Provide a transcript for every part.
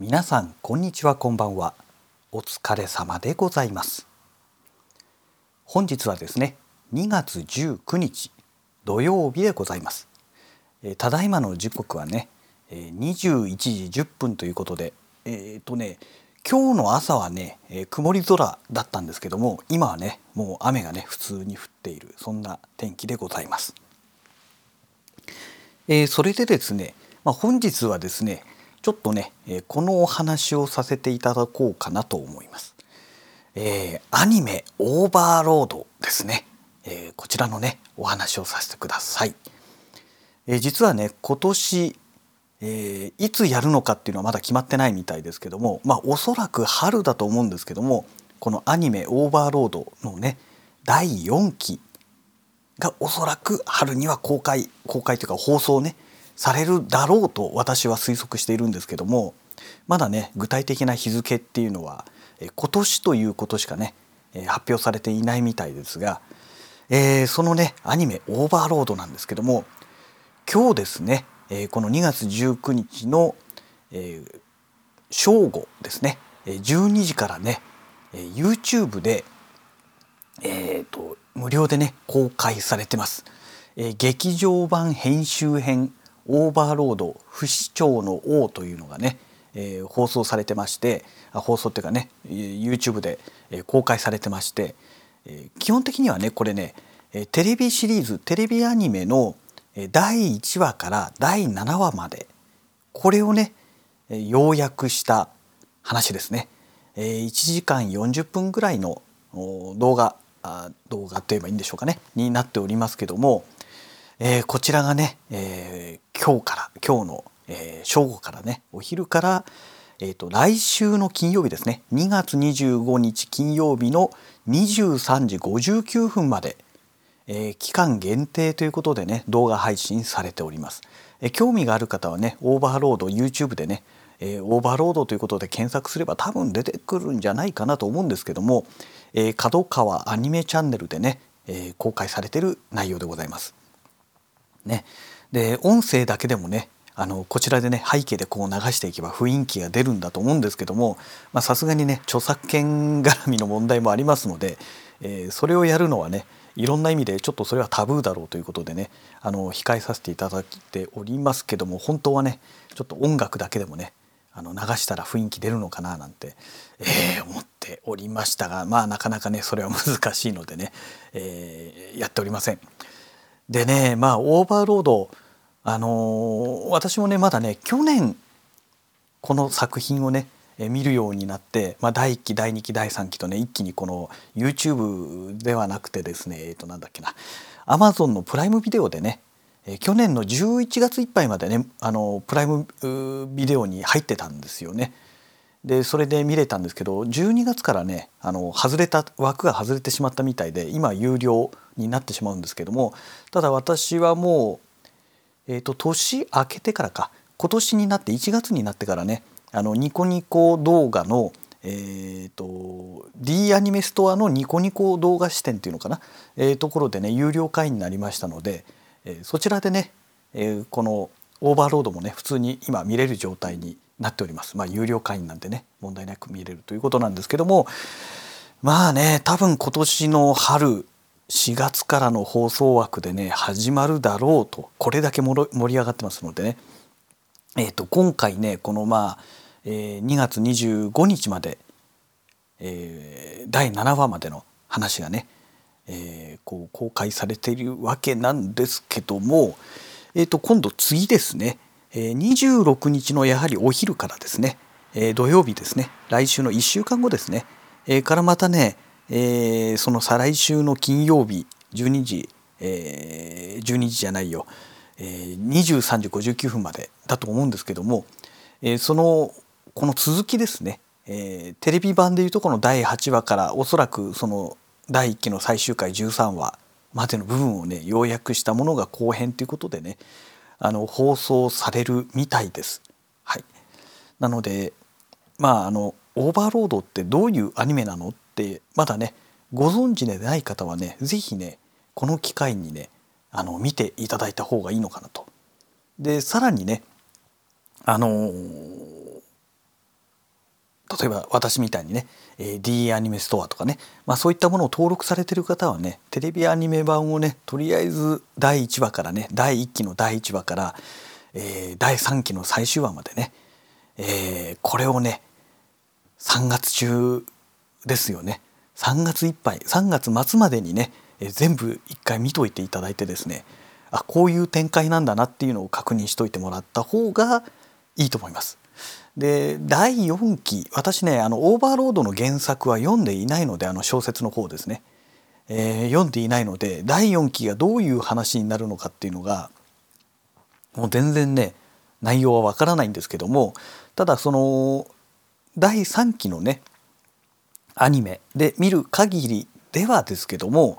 皆さんこんにちはこんばんは。お疲れ様でございます。本日はですね2月19日土曜日でございます。ただいまの時刻はね21時10分ということでえっ、とね今日の朝はね、え曇り空だったんですけども今はねもう雨がね普通に降っているそんな天気でございます。えー、それでですね、まあ、本日はですねちょっとね、えこのお話をさせていただこうかなと思います。えー、アニメオーバーロードですね、えー、こちらのねお話をさせてください。えー、実はね今年、えいつやるのかっていうのはまだ決まってないみたいですけどもまあおそらく春だと思うんですけどもこのアニメオーバーロードのね第4期がおそらく春には公開公開というか放送ねされるだろうと私は推測しているんですけどもまだね具体的な日付っていうのは今年ということしかね発表されていないみたいですが、えー、そのねアニメ「オーバーロード」なんですけども今日ですね、え、この2月19日の、えー、正午ですね12時からね YouTube で、えーと、無料でね公開されてます。え、劇場版編集編オーバーロード不死鳥の王というのがね、えー、放送されてまして放送っていうかね YouTube で公開されてまして、えー、基本的にはねこれねテレビシリーズテレビアニメの第1話から第7話までこれをね要約した話ですね。1時間40分ぐらいの動画動画といえばいいんでしょうかねになっておりますけども、えー、こちらがね、えー、今日から今日の、えー、正午からねお昼から、えーと、来週の金曜日ですね2月25日金曜日の23時59分まで、え、期間限定ということでね動画配信されております。え、興味がある方はねオーバーロード YouTube でね、え、オーバーロードということで検索すれば多分出てくるんじゃないかなと思うんですけども、えー、角川アニメチャンネルでね、え、公開されてる内容でございます。ね、で音声だけでもねあのこちらでね背景でこう流していけば雰囲気が出るんだと思うんですけどもさすがにね著作権絡みの問題もありますので、えー、それをやるのはねいろんな意味でちょっとそれはタブーだろうということでねあの控えさせていただいておりますけども本当はねちょっと音楽だけでもねあの流したら雰囲気出るのかななんて、えー、思っておりましたがまあなかなかねそれは難しいのでね、えー、やっておりません。でねまあオーバーロードあのー、私もねまだね去年この作品をね見るようになって、まあ、第1期第2期第3期とね一気にこの YouTube ではなくてですねえっ、ー、となんだっけな Amazon のプライムビデオでね去年の11月いっぱいまでねあのプライムビデオに入ってたんですよね。でそれで見れたんですけど12月からねあの外れた枠が外れてしまったみたいで今有料になってしまうんですけどもただ私はもう、えーと、年明けてからか今年になって1月になってからねあのニコニコ動画のえーと、D アニメストアのニコニコ動画視点っていうのかな、えー、ところでね有料会員になりましたので、えー、そちらでね、えー、このオーバーロードもね普通に今見れる状態になっております。まあ有料会員なんてね問題なく見れるということなんですけどもまあね多分今年の春4月からの放送枠でね始まるだろうとこれだけ盛り上がってますのでね、えー、と今回ねこのまあ、えー、2月25日まで、えー、第7話までの話がね、えー、こう公開されているわけなんですけども、えー、と今度次ですねえ26日のやはりお昼からですね、え土曜日ですね来週の1週間後ですね、えからまたね、えその再来週の金曜日12時、え12時じゃないよ、え23時59分までだと思うんですけども、えそのこの続きですね、えテレビ版でいうとこの第8話からおそらくその第1期の最終回13話までの部分をね要約したものが後編ということでねあの放送されるみたいです。はい、なのでまああのオーバーロードってどういうアニメなのってまだねご存知でない方はね是非ねこの機会にねあの見ていただいた方がいいのかなと。でさらにねあの例えば私みたいにね、え、D アニメストアとかね、まあ、そういったものを登録されてる方はねテレビアニメ版をねとりあえず第1話からね第1期の第1話から、えー、第3期の最終話までね、えー、これをね3月中ですよね3月いっぱい3月末までにね、え、全部一回見といていただいてですねあこういう展開なんだなっていうのを確認しといてもらった方がいいと思います。で第4期私ねあのオーバーロードの原作は読んでいないのであの小説の方ですね、えー、読んでいないので第4期がどういう話になるのかっていうのがもう全然ね内容はわからないんですけどもただその第3期のねアニメ。で見る限りではですけども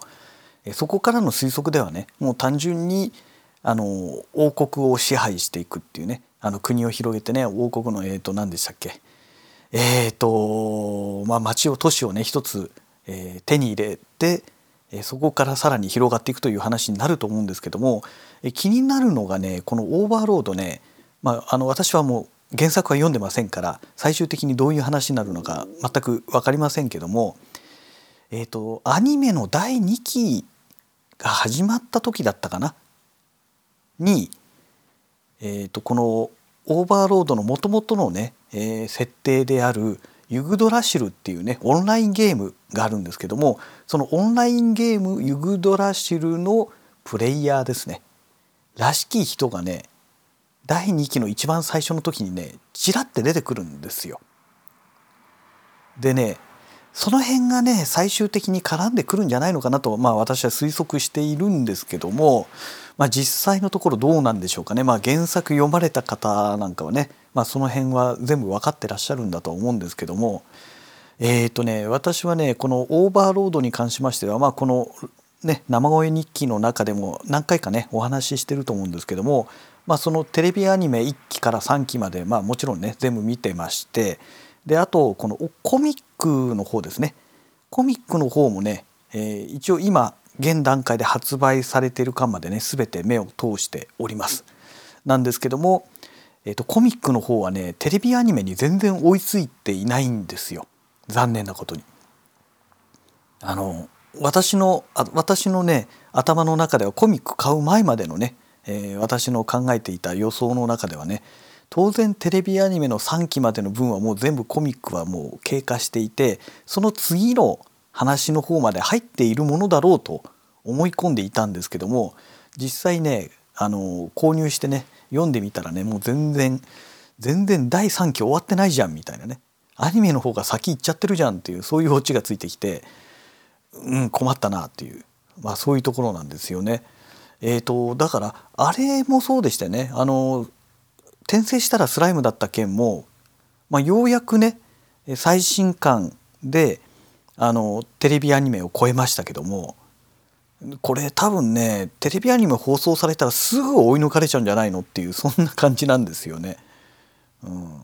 そこからの推測ではねもう単純にあの王国を支配していくっていうねあの国を広げてね王国のえっ、ー、と何でしたっけ？えっ、ー、とまあ町を都市をね一つ、えー、手に入れて、えそこからさらに広がっていくという話になると思うんですけども、え気になるのがねこのオーバーロードね、まあ、あの私はもう原作は読んでませんから最終的にどういう話になるのか全く分かりませんけども、えーと、アニメの第2期が始まった時だったかな？にえーと、このオーバーロードのもともとのね、えー、設定であるユグドラシルっていうねオンラインゲームがあるんですけどもそのオンラインゲームユグドラシルのプレイヤーですね。らしき人がね第2期の一番最初の時にねちらって出てくるんですよ。でねその辺がね最終的に絡んでくるんじゃないのかなと、まあ、私は推測しているんですけども、まあ、実際のところどうなんでしょうかね、まあ、原作読まれた方なんかはね、まあ、その辺は全部分かってらっしゃるんだと思うんですけどもえっ、ー、とね私はねこのオーバーロードに関しましては、まあ、この、ね、生声日記の中でも何回かねお話ししてると思うんですけども、まあ、そのテレビアニメ1期から3期まで、まあ、もちろんね全部見てましてであとこのコミックの方ですね。コミックの方もね、えー、一応今現段階で発売されてる間までね全て目を通しております。なんですけども、えーと、コミックの方はねテレビアニメに全然追いついていないんですよ。残念なことに。あの私の私のね頭の中ではコミック買う前までのね、えー、私の考えていた予想の中ではね当然テレビアニメの3期までの分はもう全部コミックはもう経過していてその次の話の方まで入っているものだろうと思い込んでいたんですけども実際ねあの購入してね読んでみたらねもう全然全然第3期終わってないじゃんみたいなねアニメの方が先行っちゃってるじゃんっていうそういうオチがついてきてうん困ったなっていう、まあ、そういうところなんですよね。えーとだからあれもそうでしたよねあの転生したらスライムだった件も、まあ、ようやくね最新刊であのテレビアニメを超えましたけどもこれ多分ねテレビアニメ放送されたらすぐ追い抜かれちゃうんじゃないのっていうそんな感じなんですよね。うん、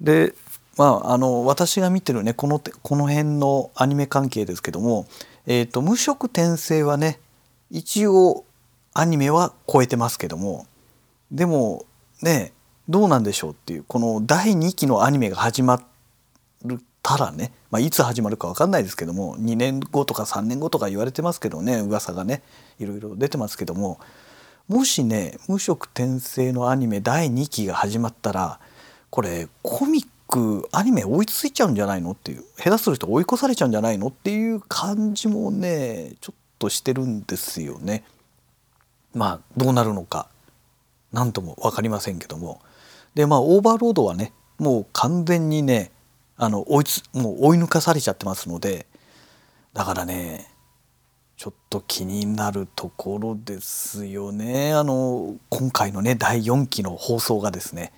でまああの私が見てるねこのこの辺のアニメ関係ですけども、えーと無色転生はね一応アニメは超えてますけどもでもねどうなんでしょうっていうこの第2期のアニメが始まったらね、まあ、いつ始まるか分かんないですけども2年後とか3年後とか言われてますけどね噂がねいろいろ出てますけどももしね無色転生のアニメ第2期が始まったらこれコミックアニメ追いついちゃうんじゃないのっていう下手すると追い越されちゃうんじゃないのっていう感じもねちょっとしてるんですよね。まあどうなるのか何とも分かりませんけどもでまあオーバーロードはねもう完全にねあの追いつもう追い抜かされちゃってますのでだからねちょっと気になるところですよねあの今回のね第4期の放送がですね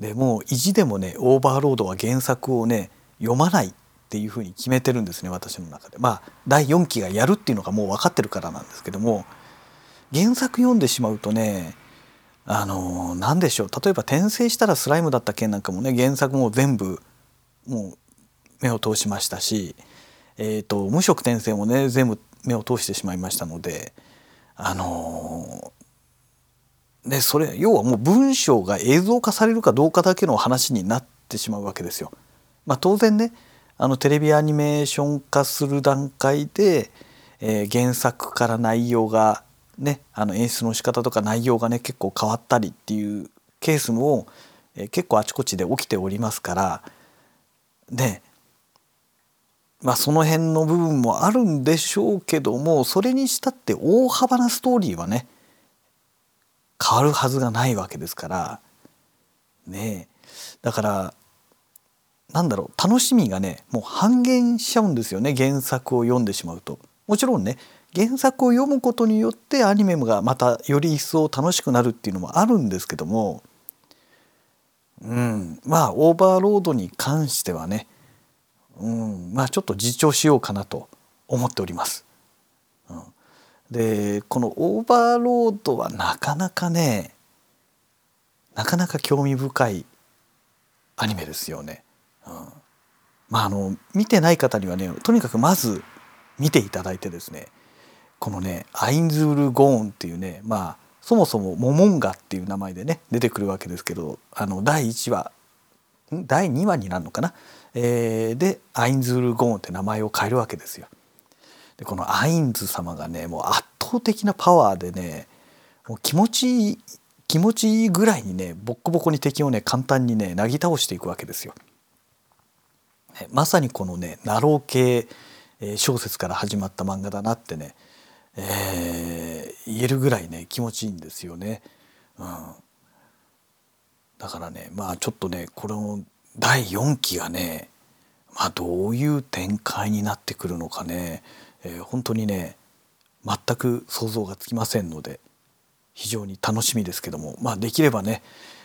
でもう意地でもねオーバーロードは原作をね読まないっていうふうに決めてるんですね私の中で。まあ第4期がやるっていうのがもう分かってるからなんですけども原作読んでしまうとねあの何でしょう。例えば転生したらスライムだった件なんかもね原作も全部もう目を通しましたし、えーと、無色転生もね全部目を通してしまいましたのであのでそれ要はもう文章が映像化されるかどうかだけの話になってしまうわけですよ。まあ、当然ねあのテレビアニメーション化する段階で、えー、原作から内容がねあの演出の仕方とか内容がね結構変わったりっていうケースも、えー、結構あちこちで起きておりますからねまあその辺の部分もあるんでしょうけどもそれにしたって大幅なストーリーはね変わるはずがないわけですから。ねだからなんだろう楽しみがねもう半減しちゃうんですよね原作を読んでしまうと。もちろんね原作を読むことによってアニメがまたより一層楽しくなるっていうのもあるんですけども。うん。まあオーバーロードに関してはね。うん。まあちょっと自重しようかなと思っております。でこのオーバーロードはなかなかねなかなか興味深いアニメですよね。うん、まああの見てない方にはねとにかくまず見ていただいてですねこのねアインズ・ウール・ゴウンっていうねまあそもそもモモンガっていう名前でね出てくるわけですけどあの第1話第2話になるのかな、えー、でアインズ・ウール・ゴウンって名前を変えるわけですよ。でこのアインズ様がねもう圧倒的なパワーでねもう気持ちいい気持ちいいぐらいにねボッコボコに敵をね簡単にねなぎ倒していくわけですよ。まさにこのねナロー系小説から始まった漫画だなってね、えー、言えるぐらいね気持ちいいんですよね。うん、だからねまあちょっとねこれの第4期がね、まあ、どういう展開になってくるのかね、えー、本当にね全く想像がつきませんので非常に楽しみですけどもまあできればね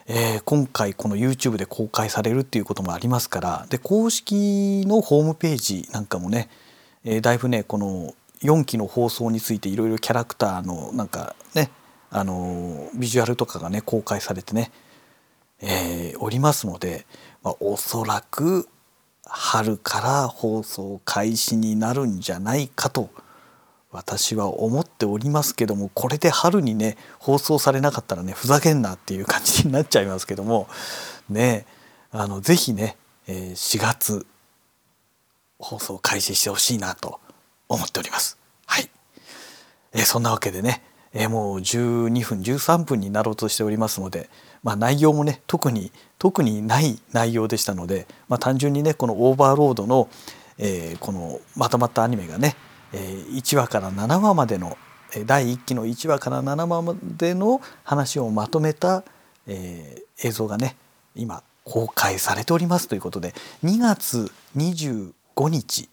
えー、今回この YouTube で公開されるっていうこともありますからで公式のホームページなんかもね、えー、だいぶねこの4期の放送についていろいろキャラクターのなんかねあのビジュアルとかがね公開されてね、えー、おりますので、まあ、おそらく春から放送開始になるんじゃないかと私は思っておりますけどもこれで春にね放送されなかったらねふざけんなっていう感じになっちゃいますけどもねあのぜひね、4月放送開始してほしいなと思っております。はい、えそんなわけでね、えもう12分13分になろうとしておりますので、まあ、内容もね特に特にない内容でしたので、まあ、単純にねこのオーバーロードの、えー、このまとまったアニメがねえ1話から7話までの第1期の1話から7話までの話をまとめた、えー、映像がね今公開されておりますということで2月25日、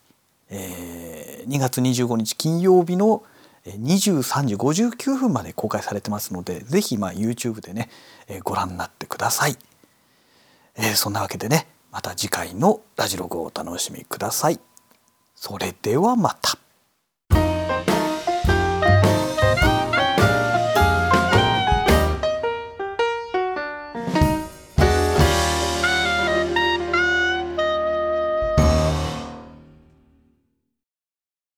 えー、2月25日金曜日の23時59分まで公開されてますので是非ま YouTube でね、ご覧になってください、えー、そんなわけでねまた次回のラジログをお楽しみくださいそれではまた。